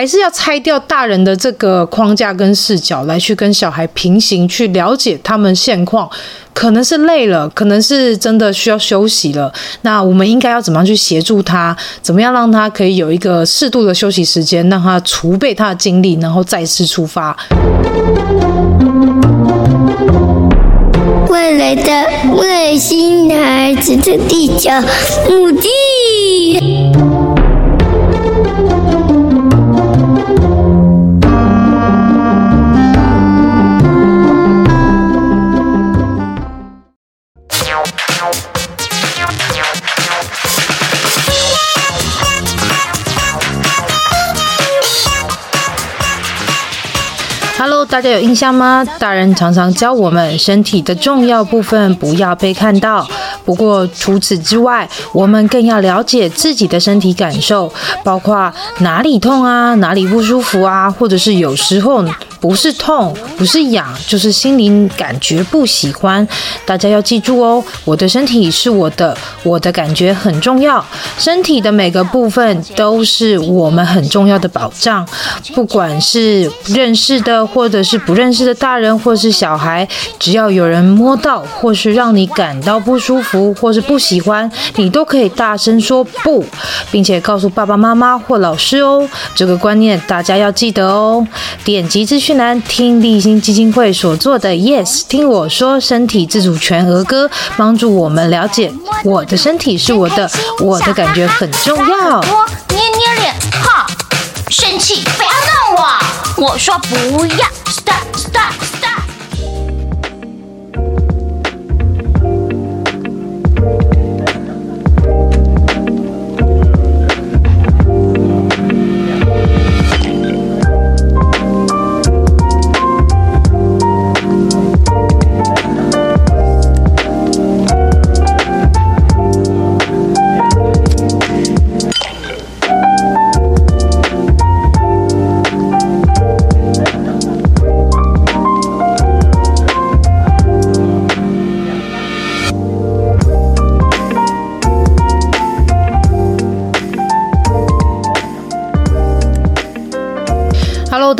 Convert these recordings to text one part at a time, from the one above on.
还是要拆掉大人的这个框架跟视角，来去跟小孩平行，去了解他们现况。可能是累了，可能是真的需要休息了。那我们应该要怎么样去协助他？怎么样让他可以有一个适度的休息时间，让他储备他的精力，然后再次出发。未来的外星孩子的地球母地。大家有印象吗？大人常常教我们，身体的重要部分不要被看到。不过除此之外，我们更要了解自己的身体感受，包括哪里痛啊，哪里不舒服啊，或者是有时候。不是痛，不是痒，就是心灵感觉不喜欢。大家要记住哦，我的身体是我的，我的感觉很重要。身体的每个部分都是我们很重要的保障。不管是认识的，或者是不认识的大人，或是小孩，只要有人摸到，或是让你感到不舒服，或是不喜欢，你都可以大声说不，并且告诉爸爸妈妈或老师哦。这个观念大家要记得哦。点击资讯。栏听立新基金会所做的 Yes，听我说身体自主权儿歌，帮助我们了解我的身体是我的，我的感觉很重要。捏捏脸，哈，生气不要弄我，我说不要，Stop Stop。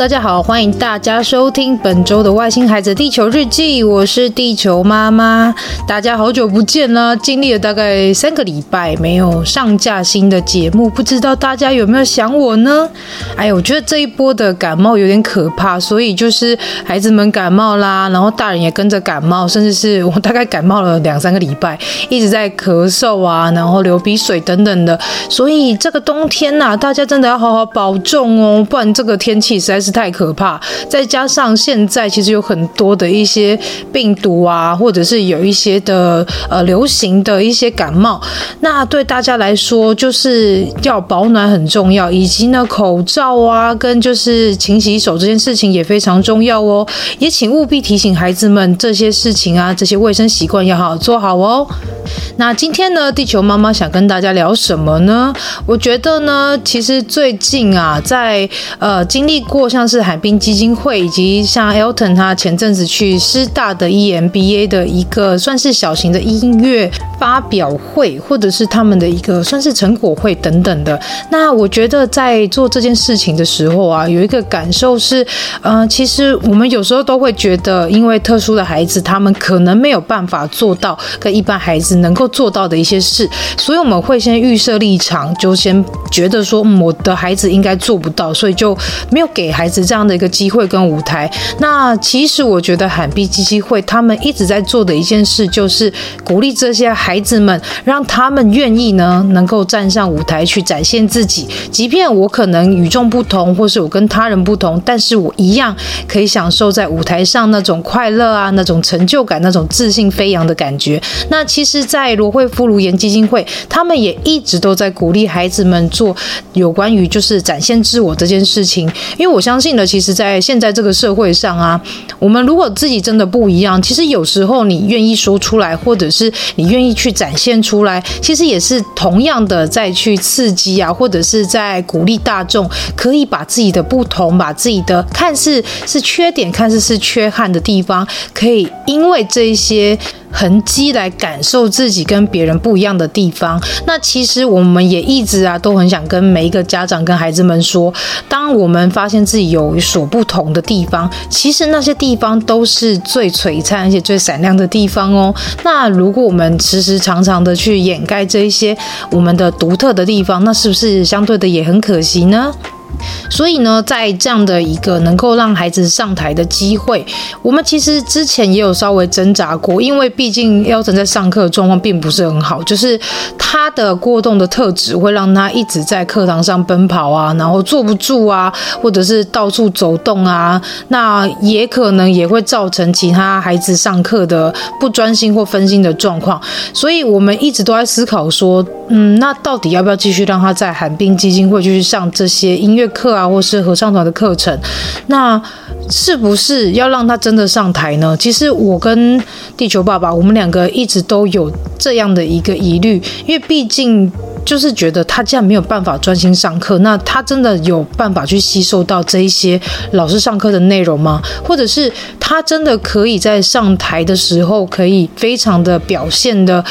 大家好，欢迎大家收听本周的《外星孩子地球日记》，我是地球妈妈。大家好久不见啦，经历了大概三个礼拜没有上架新的节目，不知道大家有没有想我呢？哎呀，我觉得这一波的感冒有点可怕，所以就是孩子们感冒啦，然后大人也跟着感冒，甚至是我大概感冒了两三个礼拜，一直在咳嗽啊，然后流鼻水等等的。所以这个冬天呐、大家真的要好好保重哦，不然这个天气实在是。太可怕，再加上现在其实有很多的一些病毒啊，或者是有一些的呃流行的一些感冒，那对大家来说就是要保暖很重要，以及呢口罩啊跟就是勤洗手这件事情也非常重要哦，也请务必提醒孩子们这些事情啊，这些卫生习惯要好好做好哦。那今天呢，地球妈妈想跟大家聊什么呢？我觉得呢，其实最近啊，在呃经历过像像是海滨基金会以及像 Elton 他前阵子去师大的 EMBA 的一个算是小型的音乐发表会，或者是他们的一个算是成果会等等的。那我觉得在做这件事情的时候啊，有一个感受是，呃，其实我们有时候都会觉得，因为特殊的孩子，他们可能没有办法做到跟一般孩子。能够做到的一些事，所以我们会先预设立场，就先觉得说，嗯，我的孩子应该做不到，所以就没有给孩子这样的一个机会跟舞台。那其实我觉得海滨基金会他们一直在做的一件事，就是鼓励这些孩孩子们，让他们愿意呢，能够站上舞台去展现自己。即便我可能与众不同，或是我跟他人不同，但是我一样可以享受在舞台上那种快乐啊，那种成就感，那种自信飞扬的感觉。那其实。在罗慧夫卢颜基金会，他们也一直都在鼓励孩子们做有关于就是展现自我这件事情。因为我相信呢，其实，在现在这个社会上啊，我们如果自己真的不一样，其实有时候你愿意说出来，或者是你愿意去展现出来，其实也是同样的再去刺激啊，或者是在鼓励大众可以把自己的不同，把自己的看似是缺点，看似是缺憾的地方，可以因为这些。痕迹来感受自己跟别人不一样的地方。那其实我们也一直啊都很想跟每一个家长跟孩子们说，当我们发现自己有所不同的地方，其实那些地方都是最璀璨而且最闪亮的地方哦。那如果我们时时常常的去掩盖这一些我们的独特的地方，那是不是相对的也很可惜呢？所以呢，在这样的一个能够让孩子上台的机会，我们其实之前也有稍微挣扎过，因为毕竟幺晨在上课的状况并不是很好，就是他的过动的特质会让他一直在课堂上奔跑啊，然后坐不住啊，或者是到处走动啊，那也可能也会造成其他孩子上课的不专心或分心的状况。所以我们一直都在思考说，嗯，那到底要不要继续让他在寒冰基金会继续上这些音乐课啊，或是合唱团的课程，那是不是要让他真的上台呢？其实我跟地球爸爸，我们两个一直都有这样的一个疑虑，因为毕竟。就是觉得他既然没有办法专心上课，那他真的有办法去吸收到这一些老师上课的内容吗？或者是他真的可以在上台的时候，可以非常的表现的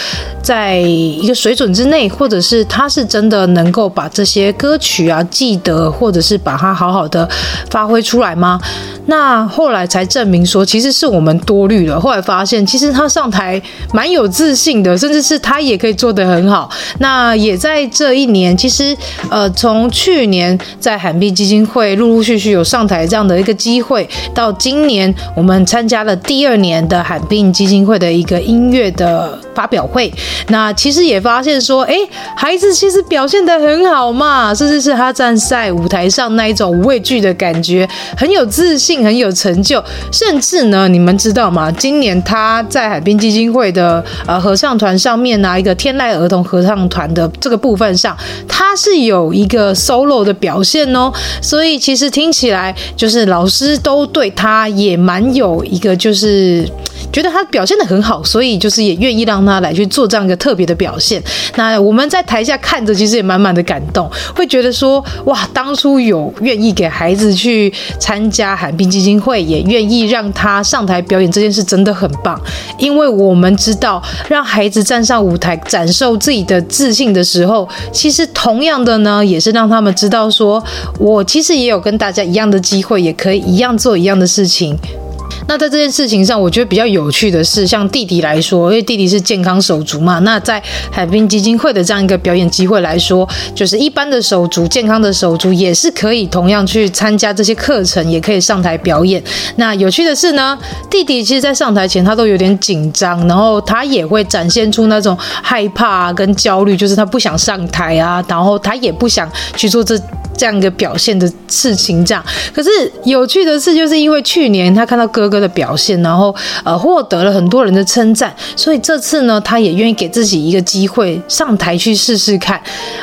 在一个水准之内，或者是他是真的能够把这些歌曲啊记得，或者是把它好好的发挥出来吗？那后来才证明说，其实是我们多虑了。后来发现，其实他上台蛮有自信的，甚至是他也可以做得很好。那也。在这一年，其实呃，从去年在罕病基金会陆陆续续有上台这样的一个机会，到今年我们参加了第二年的罕病基金会的一个音乐的发表会，那其实也发现说，哎，孩子其实表现得很好嘛，甚至是他站在舞台上那一种无畏惧的感觉，很有自信，很有成就，甚至呢，你们知道吗？今年他在罕病基金会的呃合唱团上面拿一个天籁儿童合唱团的这个部分上，他是有一个 solo 的表现哦，所以其实听起来就是老师都对他也蛮有一个就是。觉得他表现的很好，所以就是也愿意让他来去做这样一个特别的表现。那我们在台下看着，其实也满满的感动，会觉得说，哇，当初有愿意给孩子去参加寒冰基金会，也愿意让他上台表演这件事，真的很棒。因为我们知道，让孩子站上舞台展示自己的自信的时时候，其实同样的呢，也是让他们知道说，我其实也有跟大家一样的机会，也可以一样做一样的事情。那在这件事情上，我觉得比较有趣的是，像弟弟来说，因为弟弟是健康手足嘛，那在海滨基金会的这样一个表演机会来说，就是一般的手足、健康的手足也是可以同样去参加这些课程，也可以上台表演。那有趣的是呢，弟弟其实在上台前他都有点紧张，然后他也会展现出那种害怕跟焦虑，就是他不想上台啊，然后他也不想去做这。这样一个表现的事情，这样。可是有趣的是，就是因为去年他看到哥哥的表现，然后呃获得了很多人的称赞，所以这次呢，他也愿意给自己一个机会上台去试试看。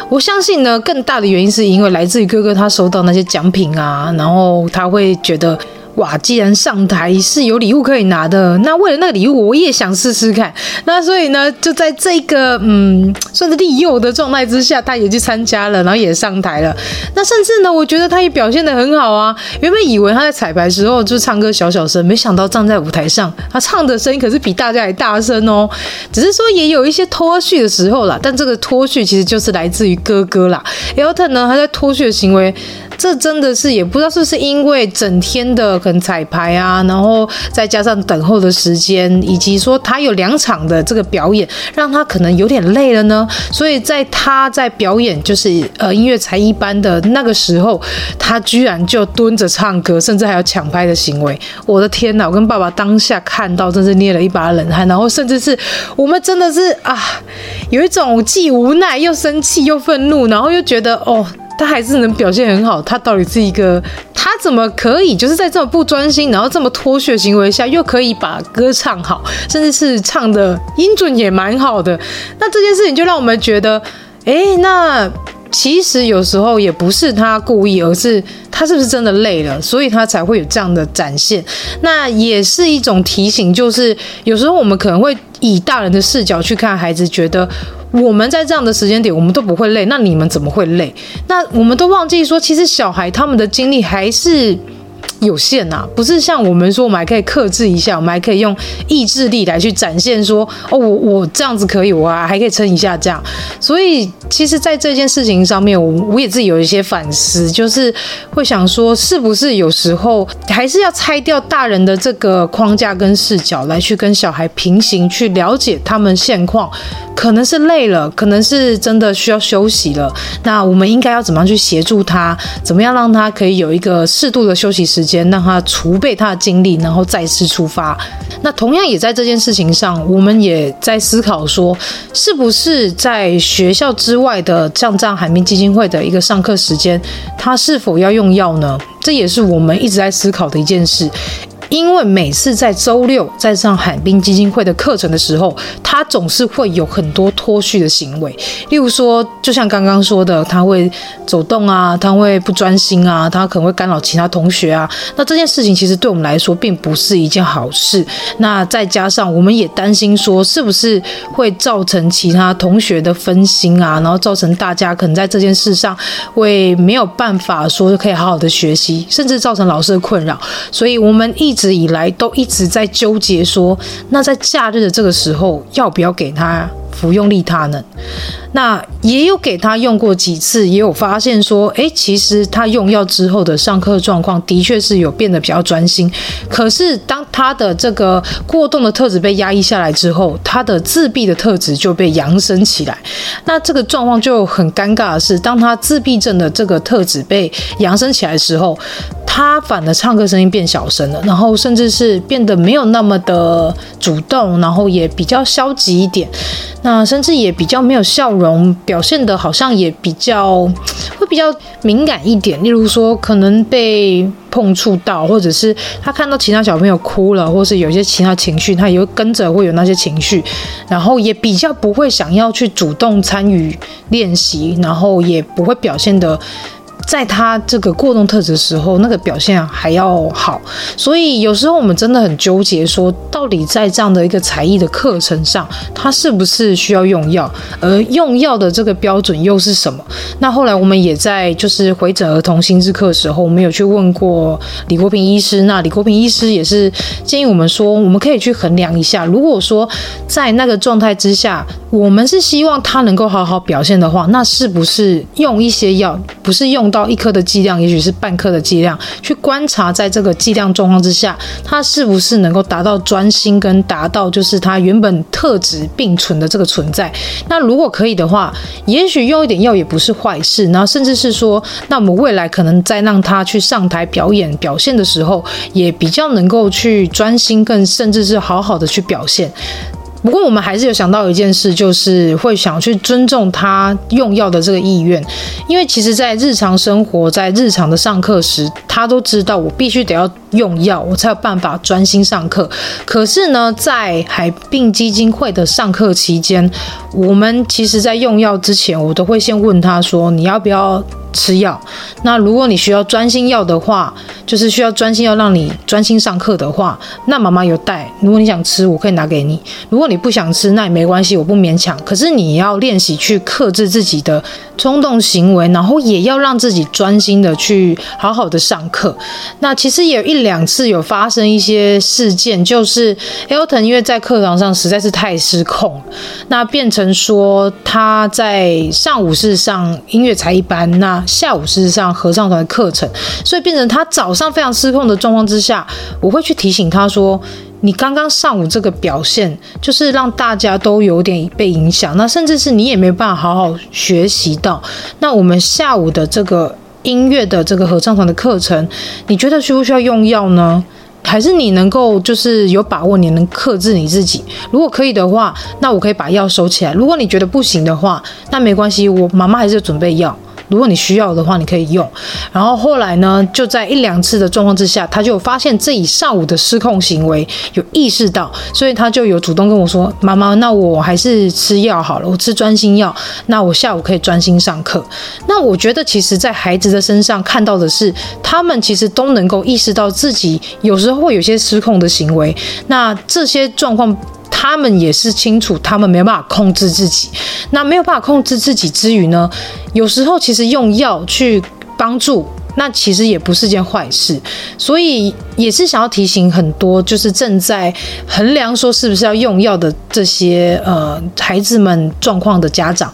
我相信呢，更大的原因是因为来自于哥哥他收到那些奖品啊，然后他会觉得。哇！既然上台是有礼物可以拿的，那为了那个礼物，我也想试试看。那所以呢，就在这个嗯，算是利诱的状态之下，他也去参加了，然后也上台了。那甚至呢，我觉得他也表现得很好啊。原本以为他在彩排时候就唱歌小小声，没想到站在舞台上，他唱的声音可是比大家还大声哦。只是说也有一些脱序的时候啦，但这个脱序其实就是来自于哥哥啦。Elton 呢，他在脱序的行为。这真的是也不知道是不是因为整天的可能彩排啊，然后再加上等候的时间，以及说他有两场的这个表演，让他可能有点累了呢。所以在他在表演就是呃音乐才艺班的那个时候，他居然就蹲着唱歌，甚至还有抢拍的行为。我的天哪！我跟爸爸当下看到，真是捏了一把冷汗。然后甚至是我们真的是啊，有一种既无奈又生气又愤怒，然后又觉得哦。他还是能表现很好，他到底是一个，他怎么可以就是在这么不专心，然后这么脱血行为下，又可以把歌唱好，甚至是唱的音准也蛮好的？那这件事情就让我们觉得，哎，那其实有时候也不是他故意，而是他是不是真的累了，所以他才会有这样的展现。那也是一种提醒，就是有时候我们可能会以大人的视角去看孩子，觉得。我们在这样的时间点，我们都不会累，那你们怎么会累？那我们都忘记说，其实小孩他们的精力还是有限呐、啊，不是像我们说，我们还可以克制一下，我们还可以用意志力来去展现说，哦，我我这样子可以，我还可以撑一下这样。所以，其实，在这件事情上面，我我也自己有一些反思，就是会想说，是不是有时候还是要拆掉大人的这个框架跟视角，来去跟小孩平行，去了解他们现况，可能是累了，可能是真的需要休息了。那我们应该要怎么样去协助他？怎么样让他可以有一个适度的休息时间，让他储备他的精力，然后再次出发？那同样也在这件事情上，我们也在思考说，是不是在学校之外的像这样海明基金会的一个上课时间，他是否要用药呢？这也是我们一直在思考的一件事。因为每次在周六在上海滨基金会的课程的时候，他总是会有很多脱序的行为，例如说，就像刚刚说的，他会走动啊，他会不专心啊，他可能会干扰其他同学啊。那这件事情其实对我们来说并不是一件好事。那再加上我们也担心说，是不是会造成其他同学的分心啊，然后造成大家可能在这件事上会没有办法说可以好好的学习，甚至造成老师的困扰。所以我们一一直以来都一直在纠结说，那在假日的这个时候要不要给他服用利他呢？那也有给他用过几次，也有发现说，诶，其实他用药之后的上课状况的确是有变得比较专心。可是当他的这个过动的特质被压抑下来之后，他的自闭的特质就被扬升起来。那这个状况就很尴尬的是，当他自闭症的这个特质被扬升起来的时候，他反而唱歌声音变小声了，然后甚至是变得没有那么的主动，然后也比较消极一点。那甚至也比较没有笑容，表现的好像也比较会比较敏感一点。例如说，可能被碰触到，或者是他看到其他小朋友哭了，或是有些其他情绪，他也会跟着会有那些情绪，然后也比较不会想要去主动参与练习，然后也不会表现的。在他这个过动特质的时候，那个表现还要好，所以有时候我们真的很纠结，说到底在这样的一个才艺的课程上，他是不是需要用药，而用药的这个标准又是什么？那后来我们也在就是回诊儿童心智课的时候，我们有去问过李国平医师，那李国平医师也是建议我们说，我们可以去衡量一下，如果说在那个状态之下，我们是希望他能够好好表现的话，那是不是用一些药，不是用到。到一颗的剂量，也许是半颗的剂量，去观察在这个剂量状况之下，他是不是能够达到专心，跟达到就是他原本特质并存的这个存在。那如果可以的话，也许用一点药也不是坏事。然后甚至是说，那我们未来可能在让他去上台表演表现的时候，也比较能够去专心，更甚至是好好的去表现。不过我们还是有想到一件事，就是会想去尊重他用药的这个意愿，因为其实，在日常生活，在日常的上课时，他都知道我必须得要用药，我才有办法专心上课。可是呢，在海滨基金会的上课期间，我们其实在用药之前，我都会先问他说：“你要不要？”吃药，那如果你需要专心药的话，就是需要专心药让你专心上课的话，那妈妈有带。如果你想吃，我可以拿给你；如果你不想吃，那也没关系，我不勉强。可是你要练习去克制自己的冲动行为，然后也要让自己专心的去好好的上课。那其实也有一两次有发生一些事件，就是 Elton 因为在课堂上实在是太失控，那变成说他在上午是上音乐才艺班，那下午是上合唱团课程，所以变成他早上非常失控的状况之下，我会去提醒他说：“你刚刚上午这个表现，就是让大家都有点被影响，那甚至是你也没办法好好学习到。那我们下午的这个音乐的这个合唱团的课程，你觉得需不需要用药呢？还是你能够就是有把握，你能克制你自己？如果可以的话，那我可以把药收起来；如果你觉得不行的话，那没关系，我妈妈还是准备药。”如果你需要的话，你可以用。然后后来呢，就在一两次的状况之下，他就发现自己上午的失控行为有意识到，所以他就有主动跟我说：“妈妈，那我还是吃药好了，我吃专心药，那我下午可以专心上课。”那我觉得，其实，在孩子的身上看到的是，他们其实都能够意识到自己有时候会有些失控的行为。那这些状况。他们也是清楚，他们没有办法控制自己。那没有办法控制自己之余呢，有时候其实用药去帮助，那其实也不是件坏事。所以也是想要提醒很多，就是正在衡量说是不是要用药的这些呃孩子们状况的家长。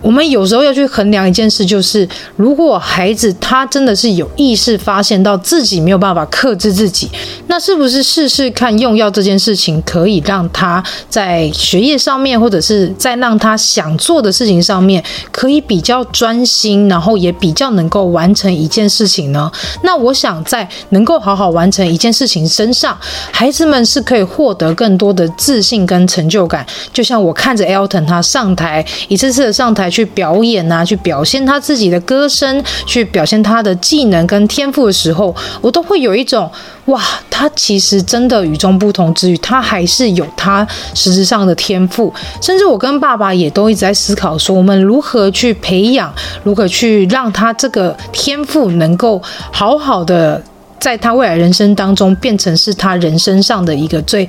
我们有时候要去衡量一件事，就是如果孩子他真的是有意识发现到自己没有办法克制自己，那是不是试试看用药这件事情可以让他在学业上面，或者是在让他想做的事情上面，可以比较专心，然后也比较能够完成一件事情呢？那我想在能够好好完成一件事情身上，孩子们是可以获得更多的自信跟成就感。就像我看着 Elton 他上台一次次的上台。去表演啊，去表现他自己的歌声，去表现他的技能跟天赋的时候，我都会有一种哇，他其实真的与众不同之余，他还是有他实质上的天赋。甚至我跟爸爸也都一直在思考说，我们如何去培养，如何去让他这个天赋能够好好的在他未来人生当中变成是他人生上的一个最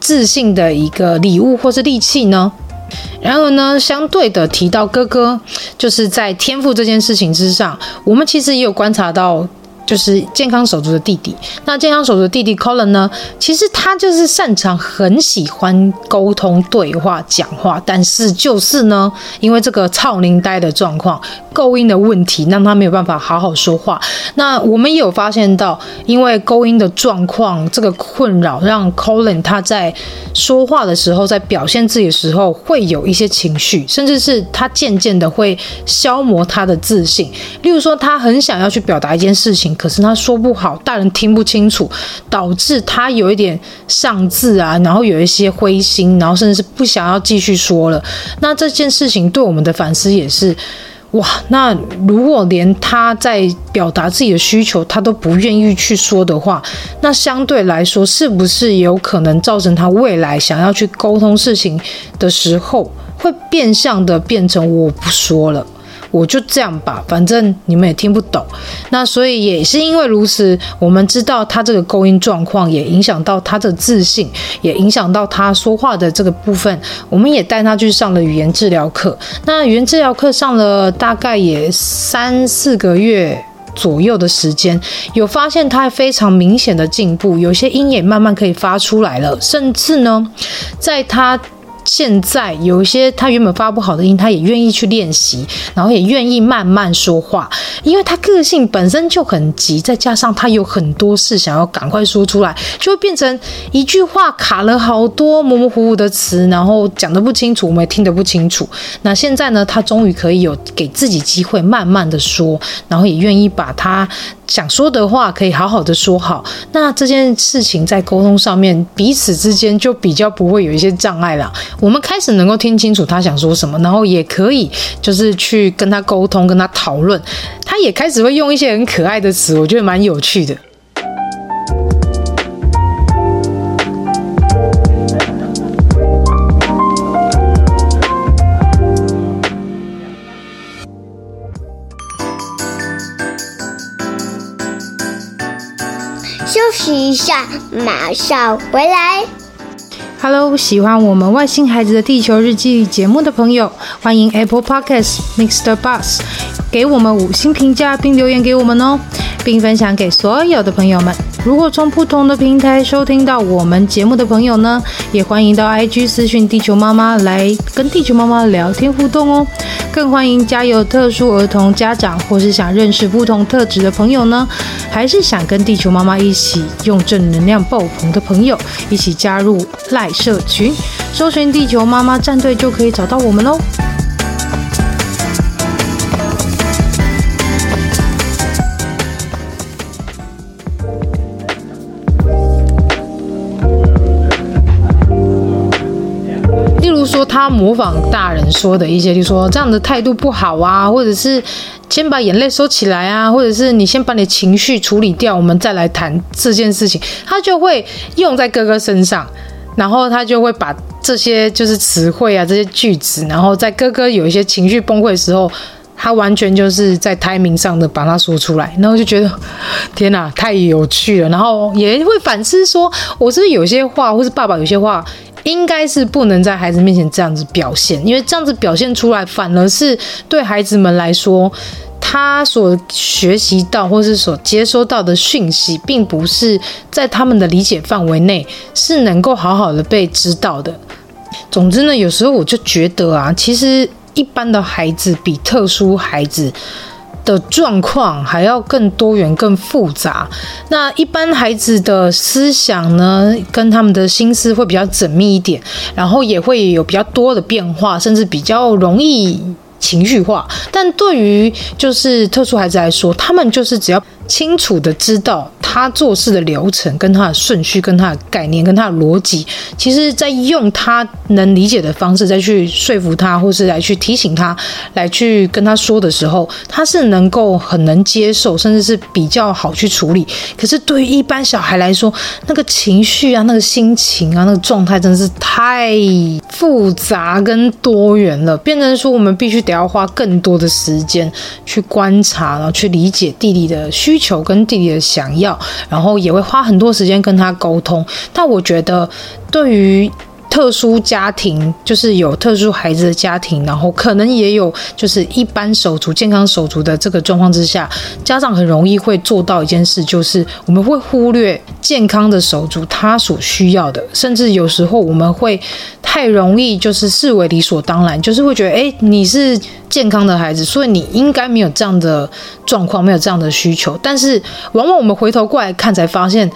自信的一个礼物或是利器呢？然而呢，相对的提到哥哥，就是在天赋这件事情之上，我们其实也有观察到。就是健康手足的弟弟。那健康手足的弟弟 Colin 呢？其实他就是擅长、很喜欢沟通、对话、讲话，但是就是呢，因为这个臭奶呆的状况、勾音的问题，让他没有办法好好说话。那我们也有发现到，因为勾音的状况，这个困扰让 Colin 他在说话的时候，在表现自己的时候，会有一些情绪，甚至是他渐渐的会消磨他的自信。例如说，他很想要去表达一件事情。可是他说不好，大人听不清楚，导致他有一点丧志啊，然后有一些灰心，然后甚至是不想要继续说了。那这件事情对我们的反思也是，哇，那如果连他在表达自己的需求，他都不愿意去说的话，那相对来说，是不是有可能造成他未来想要去沟通事情的时候，会变相的变成我不说了？我就这样吧，反正你们也听不懂。那所以也是因为如此，我们知道他这个勾音状况也影响到他的自信，也影响到他说话的这个部分。我们也带他去上了语言治疗课。那语言治疗课上了大概也三四个月左右的时间，有发现他非常明显的进步，有些音也慢慢可以发出来了，甚至呢，在他。现在有一些他原本发不好的音，他也愿意去练习，然后也愿意慢慢说话，因为他个性本身就很急，再加上他有很多事想要赶快说出来，就会变成一句话卡了好多模模糊糊的词，然后讲得不清楚，我们也听得不清楚。那现在呢，他终于可以有给自己机会，慢慢的说，然后也愿意把他想说的话可以好好的说好。那这件事情在沟通上面，彼此之间就比较不会有一些障碍了。我们开始能够听清楚他想说什么，然后也可以就是去跟他沟通，跟他讨论。他也开始会用一些很可爱的词，我觉得蛮有趣的。休息一下，马上回来。Hello，喜欢我们外星孩子的地球日记节目的朋友，欢迎 Apple Podcasts Mr. Bus 给我们五星评价并留言给我们哦，并分享给所有的朋友们。如果从不同的平台收听到我们节目的朋友呢，也欢迎到 IG 私讯地球妈妈来跟地球妈妈聊天互动哦。更欢迎家有特殊儿童家长或是想认识不同特质的朋友呢，还是想跟地球妈妈一起用正能量爆棚的朋友，一起加入赖社群，搜寻地球妈妈战队就可以找到我们喽。说。他模仿大人说的一些，就说这样的态度不好啊，或者是先把眼泪收起来啊，或者是你先把你的情绪处理掉，我们再来谈这件事情。他就会用在哥哥身上，然后他就会把这些就是词汇啊，这些句子，然后在哥哥有一些情绪崩溃的时候，他完全就是在台名上的把它说出来，然后就觉得天哪，太有趣了。然后也会反思说，我是不是有些话，或是爸爸有些话。应该是不能在孩子面前这样子表现，因为这样子表现出来，反而是对孩子们来说，他所学习到或是所接收到的讯息，并不是在他们的理解范围内是能够好好的被知道的。总之呢，有时候我就觉得啊，其实一般的孩子比特殊孩子的状况还要更多元、更复杂。那一般孩子的思想呢，跟他们的心思会比较缜密一点，然后也会有比较多的变化，甚至比较容易情绪化。但对于就是特殊孩子来说，他们就是只要。清楚的知道他做事的流程、跟他的顺序、跟他的概念、跟他的逻辑，其实在用他能理解的方式再去说服他，或是来去提醒他，来去跟他说的时候，他是能够很能接受，甚至是比较好去处理。可是对于一般小孩来说，那个情绪啊、那个心情啊、那个状态，真的是太复杂跟多元了，变成说我们必须得要花更多的时间去观察，然后去理解弟弟的需求跟弟弟的想要，然后也会花很多时间跟他沟通。但我觉得，对于特殊家庭，就是有特殊孩子的家庭，然后可能也有就是一般手足、健康手足的这个状况之下，家长很容易会做到一件事，就是我们会忽略健康的手足他所需要的，甚至有时候我们会太容易就是视为理所当然，就是会觉得，哎，你是健康的孩子，所以你应该没有这样的状况，没有这样的需求。但是往往我们回头过来看，才发现。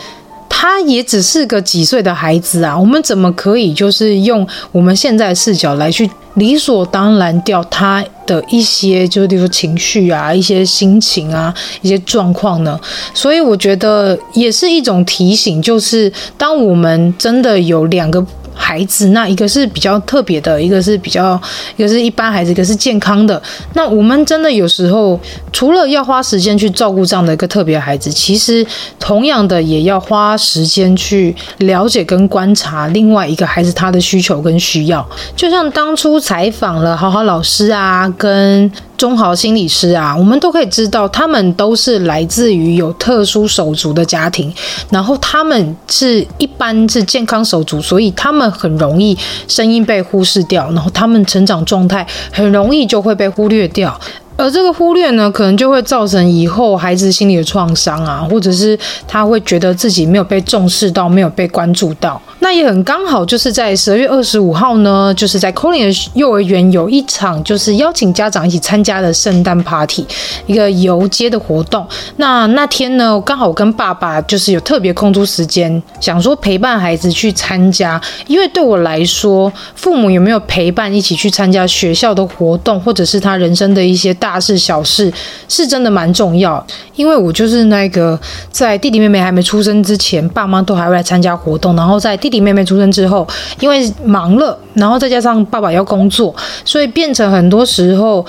他也只是个几岁的孩子啊，我们怎么可以就是用我们现在视角来去理所当然掉他的一些，就是比如说情绪啊、一些心情啊、一些状况呢？所以我觉得也是一种提醒，就是当我们真的有两个。孩子，那一个是比较特别的，一个是比较，一个是一般孩子，一个是健康的。那我们真的有时候除了要花时间去照顾这样的一个特别孩子，其实同样的也要花时间去了解跟观察另外一个孩子他的需求跟需要。就像当初采访了好好老师啊，跟。中豪心理师啊，我们都可以知道，他们都是来自于有特殊手足的家庭，然后他们是一般是健康手足，所以他们很容易声音被忽视掉，然后他们成长状态很容易就会被忽略掉。而这个忽略呢，可能就会造成以后孩子心理的创伤啊，或者是他会觉得自己没有被重视到，没有被关注到。那也很刚好，就是在十二月二十五号呢，就是在 Colin 的幼儿园有一场就是邀请家长一起参加的圣诞 party，一个游街的活动。那那天呢，刚好跟爸爸就是有特别空出时间，想说陪伴孩子去参加，因为对我来说，父母有没有陪伴一起去参加学校的活动，或者是他人生的一些。大事小事是真的蛮重要，因为我就是那个在弟弟妹妹还没出生之前，爸妈都还会来参加活动，然后在弟弟妹妹出生之后，因为忙了，然后再加上爸爸要工作，所以变成很多时候。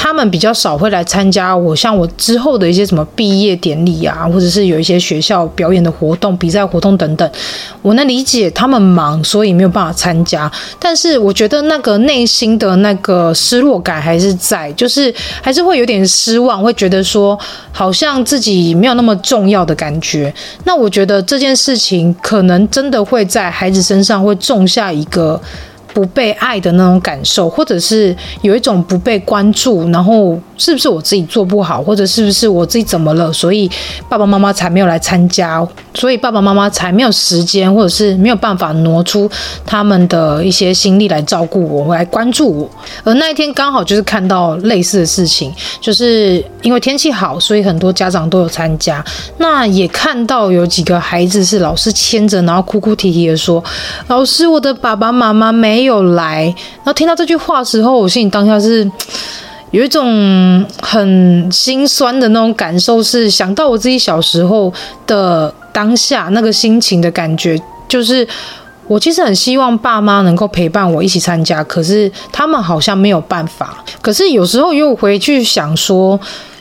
他们比较少会来参加我像我之后的一些什么毕业典礼啊，或者是有一些学校表演的活动、比赛活动等等。我能理解他们忙，所以没有办法参加。但是我觉得那个内心的那个失落感还是在，就是还是会有点失望，会觉得说好像自己没有那么重要的感觉。那我觉得这件事情可能真的会在孩子身上会种下一个。不被爱的那种感受，或者是有一种不被关注，然后是不是我自己做不好，或者是不是我自己怎么了，所以爸爸妈妈才没有来参加，所以爸爸妈妈才没有时间，或者是没有办法挪出他们的一些心力来照顾我，来关注我。而那一天刚好就是看到类似的事情，就是因为天气好，所以很多家长都有参加。那也看到有几个孩子是老师牵着，然后哭哭啼啼的说：“老师，我的爸爸妈妈没。”有来，然后听到这句话时候，我心里当下是 有一种很心酸的那种感受，是想到我自己小时候的当下那个心情的感觉，就是我其实很希望爸妈能够陪伴我一起参加，可是他们好像没有办法。可是有时候又回去想说，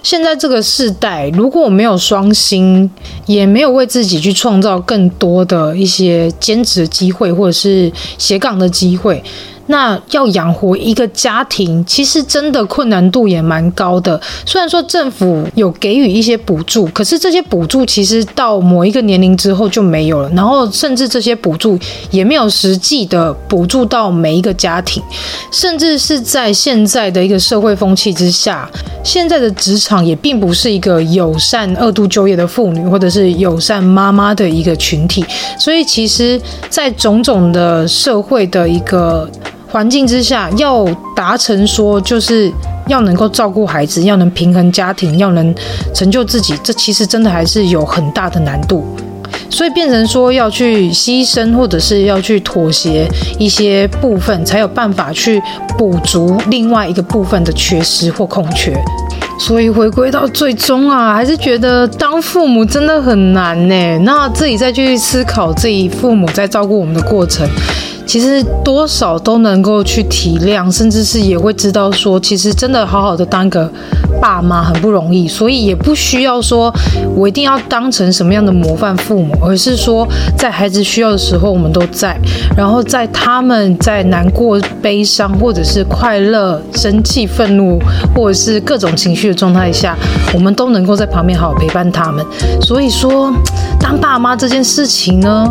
现在这个世代，如果我没有双薪，也没有为自己去创造更多的一些兼职的机会，或者是斜杠的机会，那要养活一个家庭，其实真的困难度也蛮高的。虽然说政府有给予一些补助，可是这些补助其实到某一个年龄之后就没有了，然后甚至这些补助也没有实际的补助到每一个家庭，甚至是在现在的一个社会风气之下，现在的职场也并不是一个友善二度就业的妇女或者是友善妈妈的一个群体，所以其实，在种种的社会的一个环境之下，要达成说就是要能够照顾孩子，要能平衡家庭，要能成就自己，这其实真的还是有很大的难度。所以变成说要去牺牲，或者是要去妥协一些部分，才有办法去补足另外一个部分的缺失或空缺。所以回归到最终啊，还是觉得当父母真的很难呢。那自己再去思考自己父母在照顾我们的过程。其实多少都能够去体谅，甚至是也会知道说，其实真的好好的当个爸妈很不容易，所以也不需要说我一定要当成什么样的模范父母，而是说在孩子需要的时候我们都在，然后在他们在难过、悲伤，或者是快乐、生气、愤怒，或者是各种情绪的状态下，我们都能够在旁边好好陪伴他们。所以说，当爸妈这件事情呢，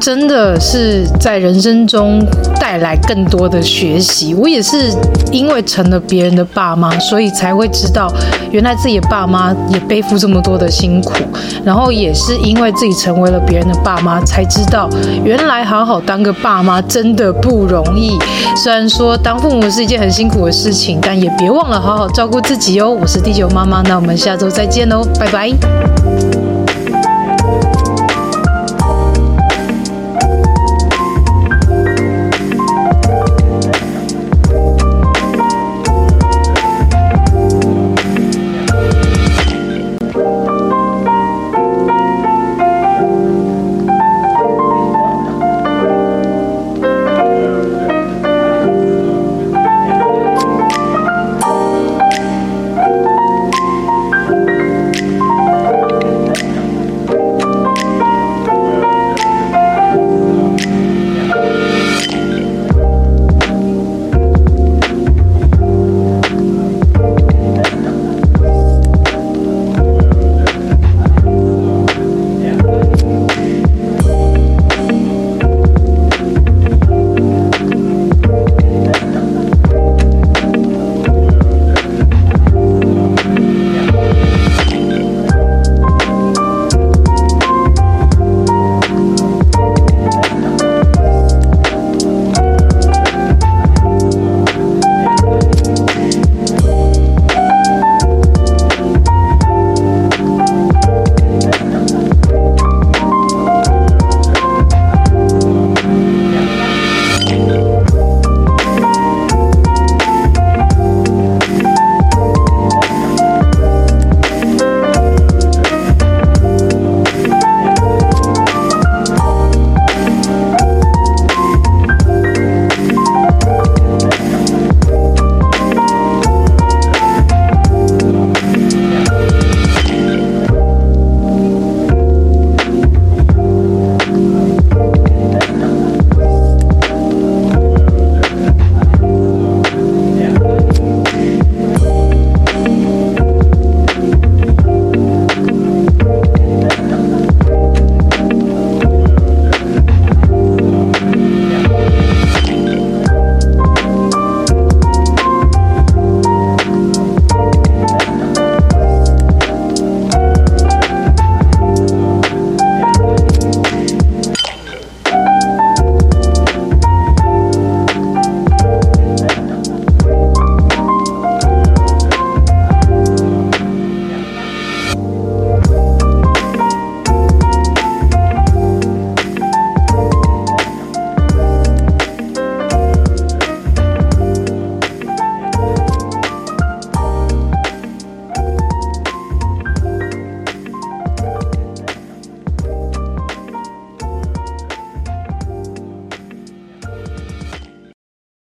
真的是在人生中带来更多的学习。我也是因为成了别人的爸妈，所以才会知道原来自己的爸妈也背负这么多的辛苦。然后也是因为自己成为了别人的爸妈，才知道原来好好当个爸妈真的不容易。虽然说当父母是一件很辛苦的事情，但也别忘了好好照顾自己哦。我是地球妈妈，那我们下周再见喽，拜拜。